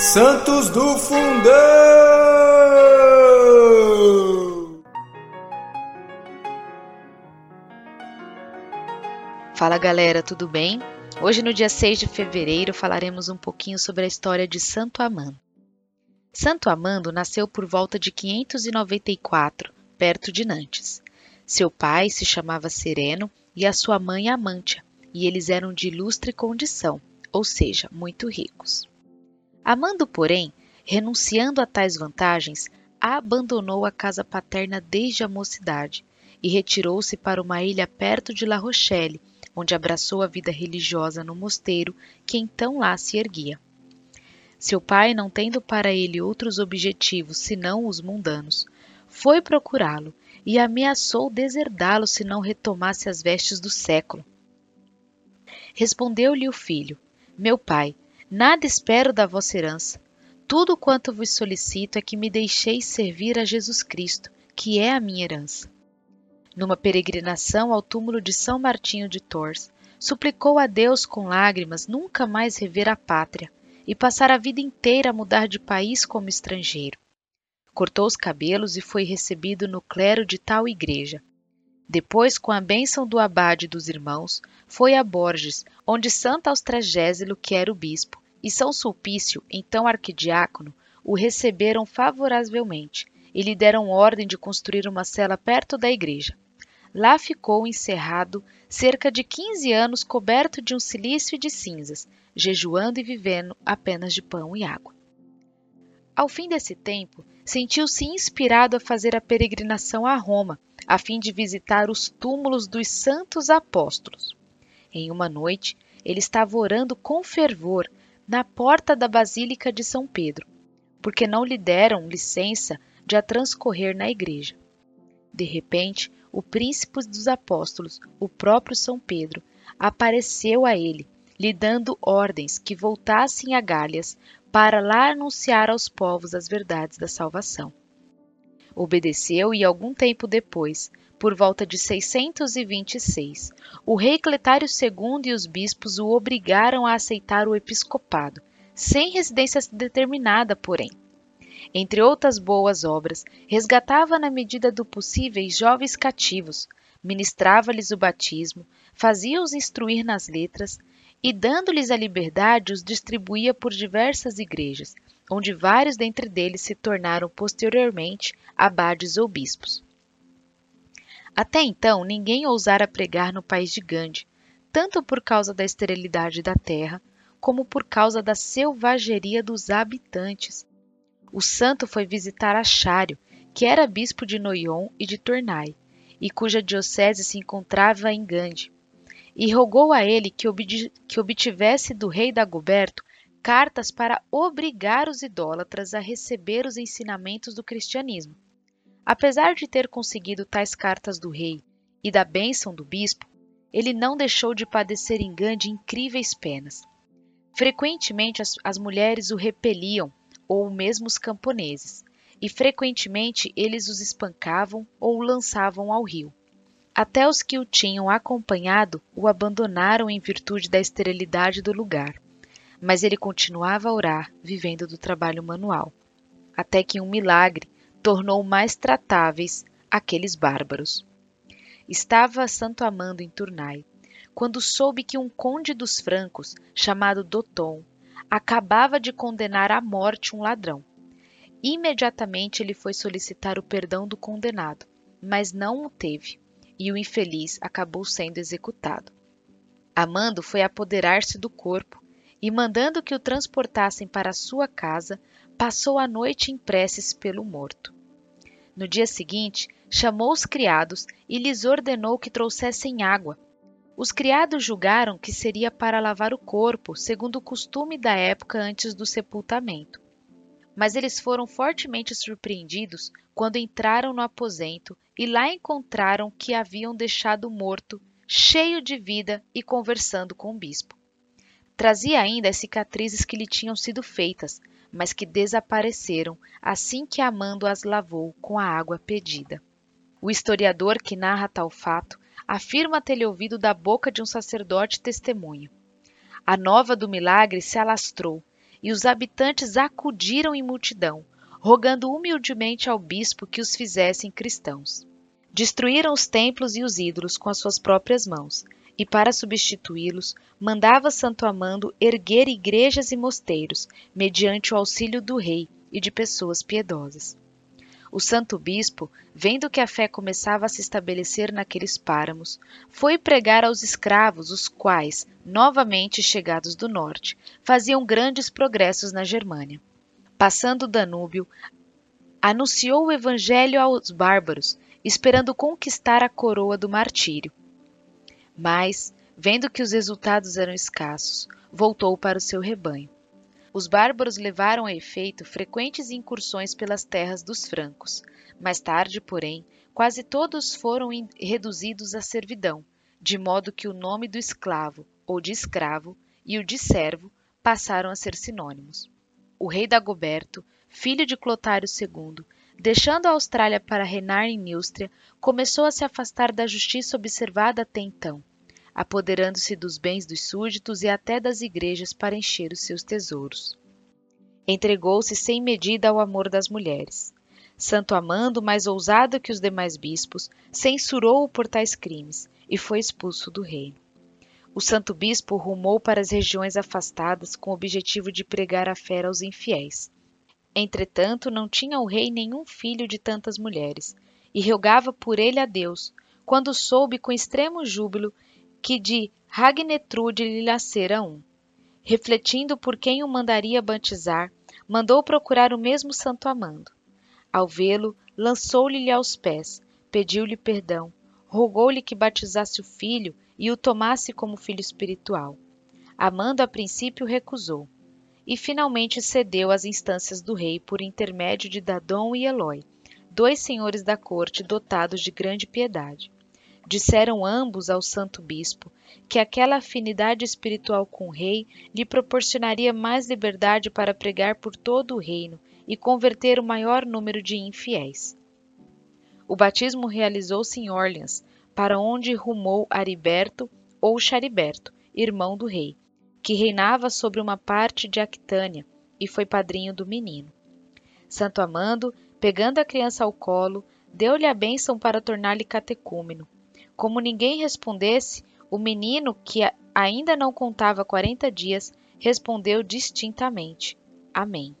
Santos do Fundão! Fala galera, tudo bem? Hoje, no dia 6 de fevereiro, falaremos um pouquinho sobre a história de Santo Amando. Santo Amando nasceu por volta de 594, perto de Nantes. Seu pai se chamava Sereno e a sua mãe Amântia, e eles eram de ilustre condição, ou seja, muito ricos. Amando, porém, renunciando a tais vantagens, abandonou a casa paterna desde a mocidade e retirou-se para uma ilha perto de La Rochelle, onde abraçou a vida religiosa no mosteiro que então lá se erguia. Seu pai, não tendo para ele outros objetivos senão os mundanos, foi procurá-lo e ameaçou deserdá-lo se não retomasse as vestes do século. Respondeu-lhe o filho: Meu pai, nada espero da vossa herança. Tudo quanto vos solicito é que me deixeis servir a Jesus Cristo, que é a minha herança numa peregrinação ao túmulo de São Martinho de Tours, suplicou a Deus com lágrimas nunca mais rever a pátria e passar a vida inteira a mudar de país como estrangeiro. Cortou os cabelos e foi recebido no clero de tal igreja. Depois, com a bênção do abade dos irmãos, foi a Borges, onde Santo Austragésilo, que era o bispo, e São Sulpício, então arquidiácono, o receberam favoravelmente e lhe deram ordem de construir uma cela perto da igreja. Lá ficou encerrado cerca de quinze anos coberto de um silício e de cinzas, jejuando e vivendo apenas de pão e água. Ao fim desse tempo, sentiu-se inspirado a fazer a peregrinação a Roma, a fim de visitar os túmulos dos santos apóstolos. Em uma noite, ele estava orando com fervor na porta da Basílica de São Pedro, porque não lhe deram licença de a transcorrer na igreja. De repente, o príncipe dos apóstolos, o próprio São Pedro, apareceu a ele, lhe dando ordens que voltassem a Gálias para lá anunciar aos povos as verdades da salvação. Obedeceu e algum tempo depois, por volta de 626, o rei Cletário II e os bispos o obrigaram a aceitar o episcopado, sem residência determinada, porém. Entre outras boas obras, resgatava na medida do possível jovens cativos, ministrava-lhes o batismo, fazia-os instruir nas letras e, dando-lhes a liberdade, os distribuía por diversas igrejas, onde vários dentre deles se tornaram posteriormente abades ou bispos. Até então, ninguém ousara pregar no país de Gandhi, tanto por causa da esterilidade da terra, como por causa da selvageria dos habitantes, o santo foi visitar Achário, que era bispo de Noion e de Tournai, e cuja diocese se encontrava em Gandhi, e rogou a ele que, que obtivesse do rei Dagoberto cartas para obrigar os idólatras a receber os ensinamentos do cristianismo. Apesar de ter conseguido tais cartas do rei e da bênção do bispo, ele não deixou de padecer em Gandhi incríveis penas. Frequentemente as, as mulheres o repeliam ou mesmo os camponeses, e frequentemente eles os espancavam ou o lançavam ao rio. Até os que o tinham acompanhado o abandonaram em virtude da esterilidade do lugar, mas ele continuava a orar, vivendo do trabalho manual, até que um milagre tornou mais tratáveis aqueles bárbaros. Estava Santo Amando em Tournai, quando soube que um conde dos francos, chamado Doton, acabava de condenar à morte um ladrão. Imediatamente ele foi solicitar o perdão do condenado, mas não o teve, e o infeliz acabou sendo executado. Amando foi apoderar-se do corpo e, mandando que o transportassem para sua casa, passou a noite em preces pelo morto. No dia seguinte, chamou os criados e lhes ordenou que trouxessem água, os criados julgaram que seria para lavar o corpo, segundo o costume da época antes do sepultamento. Mas eles foram fortemente surpreendidos quando entraram no aposento e lá encontraram que haviam deixado morto, cheio de vida e conversando com o bispo. Trazia ainda as cicatrizes que lhe tinham sido feitas, mas que desapareceram assim que Amando as lavou com a água pedida. O historiador que narra tal fato afirma ter ouvido da boca de um sacerdote testemunho. A nova do milagre se alastrou e os habitantes acudiram em multidão, rogando humildemente ao bispo que os fizessem cristãos. Destruíram os templos e os ídolos com as suas próprias mãos, e para substituí-los, mandava Santo Amando erguer igrejas e mosteiros, mediante o auxílio do rei e de pessoas piedosas. O santo bispo, vendo que a fé começava a se estabelecer naqueles páramos, foi pregar aos escravos, os quais, novamente chegados do norte, faziam grandes progressos na Germânia. Passando o Danúbio, anunciou o evangelho aos bárbaros, esperando conquistar a coroa do martírio. Mas, vendo que os resultados eram escassos, voltou para o seu rebanho. Os bárbaros levaram a efeito frequentes incursões pelas terras dos francos. Mais tarde, porém, quase todos foram reduzidos à servidão, de modo que o nome do escravo ou de escravo e o de servo passaram a ser sinônimos. O rei Dagoberto, filho de Clotário II, deixando a Austrália para reinar em Neustria, começou a se afastar da justiça observada até então apoderando-se dos bens dos súditos e até das igrejas para encher os seus tesouros. Entregou-se sem medida ao amor das mulheres. Santo Amando, mais ousado que os demais bispos, censurou-o por tais crimes e foi expulso do reino. O santo bispo rumou para as regiões afastadas com o objetivo de pregar a fé aos infiéis. Entretanto, não tinha o rei nenhum filho de tantas mulheres, e rogava por ele a Deus, quando soube com extremo júbilo que de Ragnetrude lhe nascera um. Refletindo por quem o mandaria batizar, mandou procurar o mesmo Santo Amando. Ao vê-lo, lançou-lhe aos pés, pediu-lhe perdão, rogou-lhe que batizasse o filho e o tomasse como filho espiritual. Amando a princípio recusou, e finalmente cedeu às instâncias do rei por intermédio de Dadon e Eloi, dois senhores da corte dotados de grande piedade. Disseram ambos ao santo bispo que aquela afinidade espiritual com o rei lhe proporcionaria mais liberdade para pregar por todo o reino e converter o maior número de infiéis. O batismo realizou-se em Orleans, para onde rumou Ariberto ou Chariberto, irmão do rei, que reinava sobre uma parte de Aquitânia e foi padrinho do menino. Santo Amando, pegando a criança ao colo, deu-lhe a bênção para tornar-lhe catecúmeno como ninguém respondesse, o menino, que ainda não contava quarenta dias, respondeu distintamente: Amém.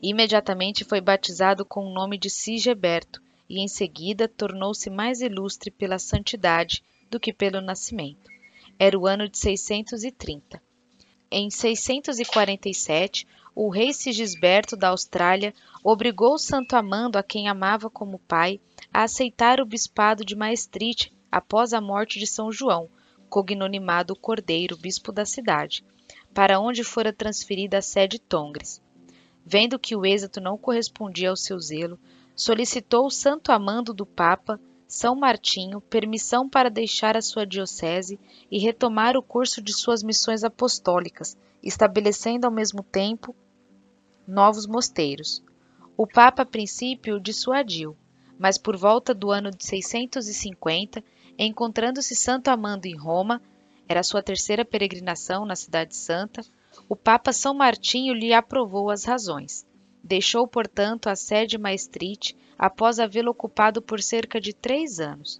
Imediatamente foi batizado com o nome de Sigeberto e em seguida tornou-se mais ilustre pela santidade do que pelo nascimento. Era o ano de 630. Em 647, o rei Sigisberto da Austrália obrigou Santo Amando, a quem amava como pai, a aceitar o bispado de Maestrite após a morte de São João, cognonimado Cordeiro, bispo da cidade, para onde fora transferida a sede Tongres. Vendo que o êxito não correspondia ao seu zelo, solicitou o santo amando do Papa, São Martinho, permissão para deixar a sua diocese e retomar o curso de suas missões apostólicas, estabelecendo ao mesmo tempo novos mosteiros. O Papa, a princípio, dissuadiu, mas por volta do ano de 650 Encontrando-se Santo Amando em Roma, era sua terceira peregrinação na Cidade Santa, o Papa São Martinho lhe aprovou as razões. Deixou, portanto, a sede maestrite após havê-lo ocupado por cerca de três anos.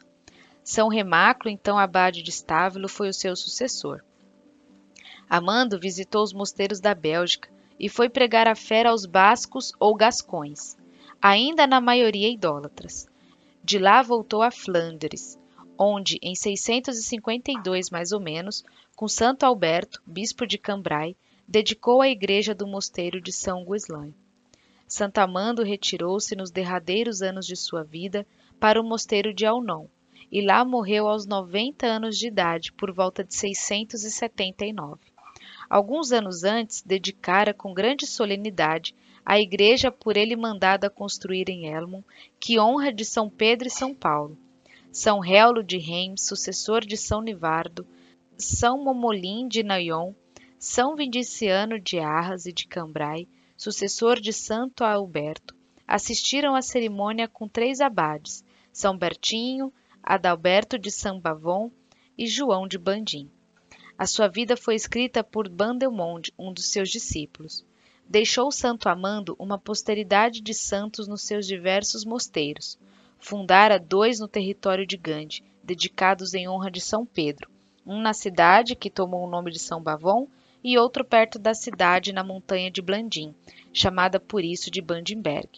São Remáculo, então abade de Estávilo, foi o seu sucessor. Amando visitou os mosteiros da Bélgica e foi pregar a fé aos bascos ou gascões, ainda na maioria idólatras. De lá voltou a Flandres, onde, em 652 mais ou menos, com Santo Alberto, bispo de Cambrai, dedicou a igreja do mosteiro de São Guislain. Santo Amando retirou-se nos derradeiros anos de sua vida para o mosteiro de Alnon, e lá morreu aos 90 anos de idade, por volta de 679. Alguns anos antes, dedicara com grande solenidade a igreja por ele mandada construir em Elmon, que honra de São Pedro e São Paulo, são Réulo de Reims, sucessor de São Nivardo, São Momolim de Naion, São Vindiciano de Arras e de Cambrai, sucessor de Santo Alberto, assistiram à cerimônia com três abades, São Bertinho, Adalberto de São Bavon e João de Bandim. A sua vida foi escrita por Bandelmonde, um dos seus discípulos. Deixou Santo Amando uma posteridade de santos nos seus diversos mosteiros. Fundara dois no território de Gandhi, dedicados em honra de São Pedro, um na cidade, que tomou o nome de São Bavon, e outro perto da cidade, na montanha de Blandim, chamada por isso de Bandimberg.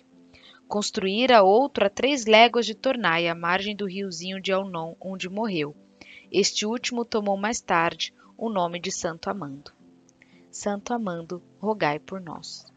Construíra outro a três léguas de Tornai, à margem do riozinho de Alnon, onde morreu. Este último tomou mais tarde o nome de Santo Amando. Santo Amando, rogai por nós.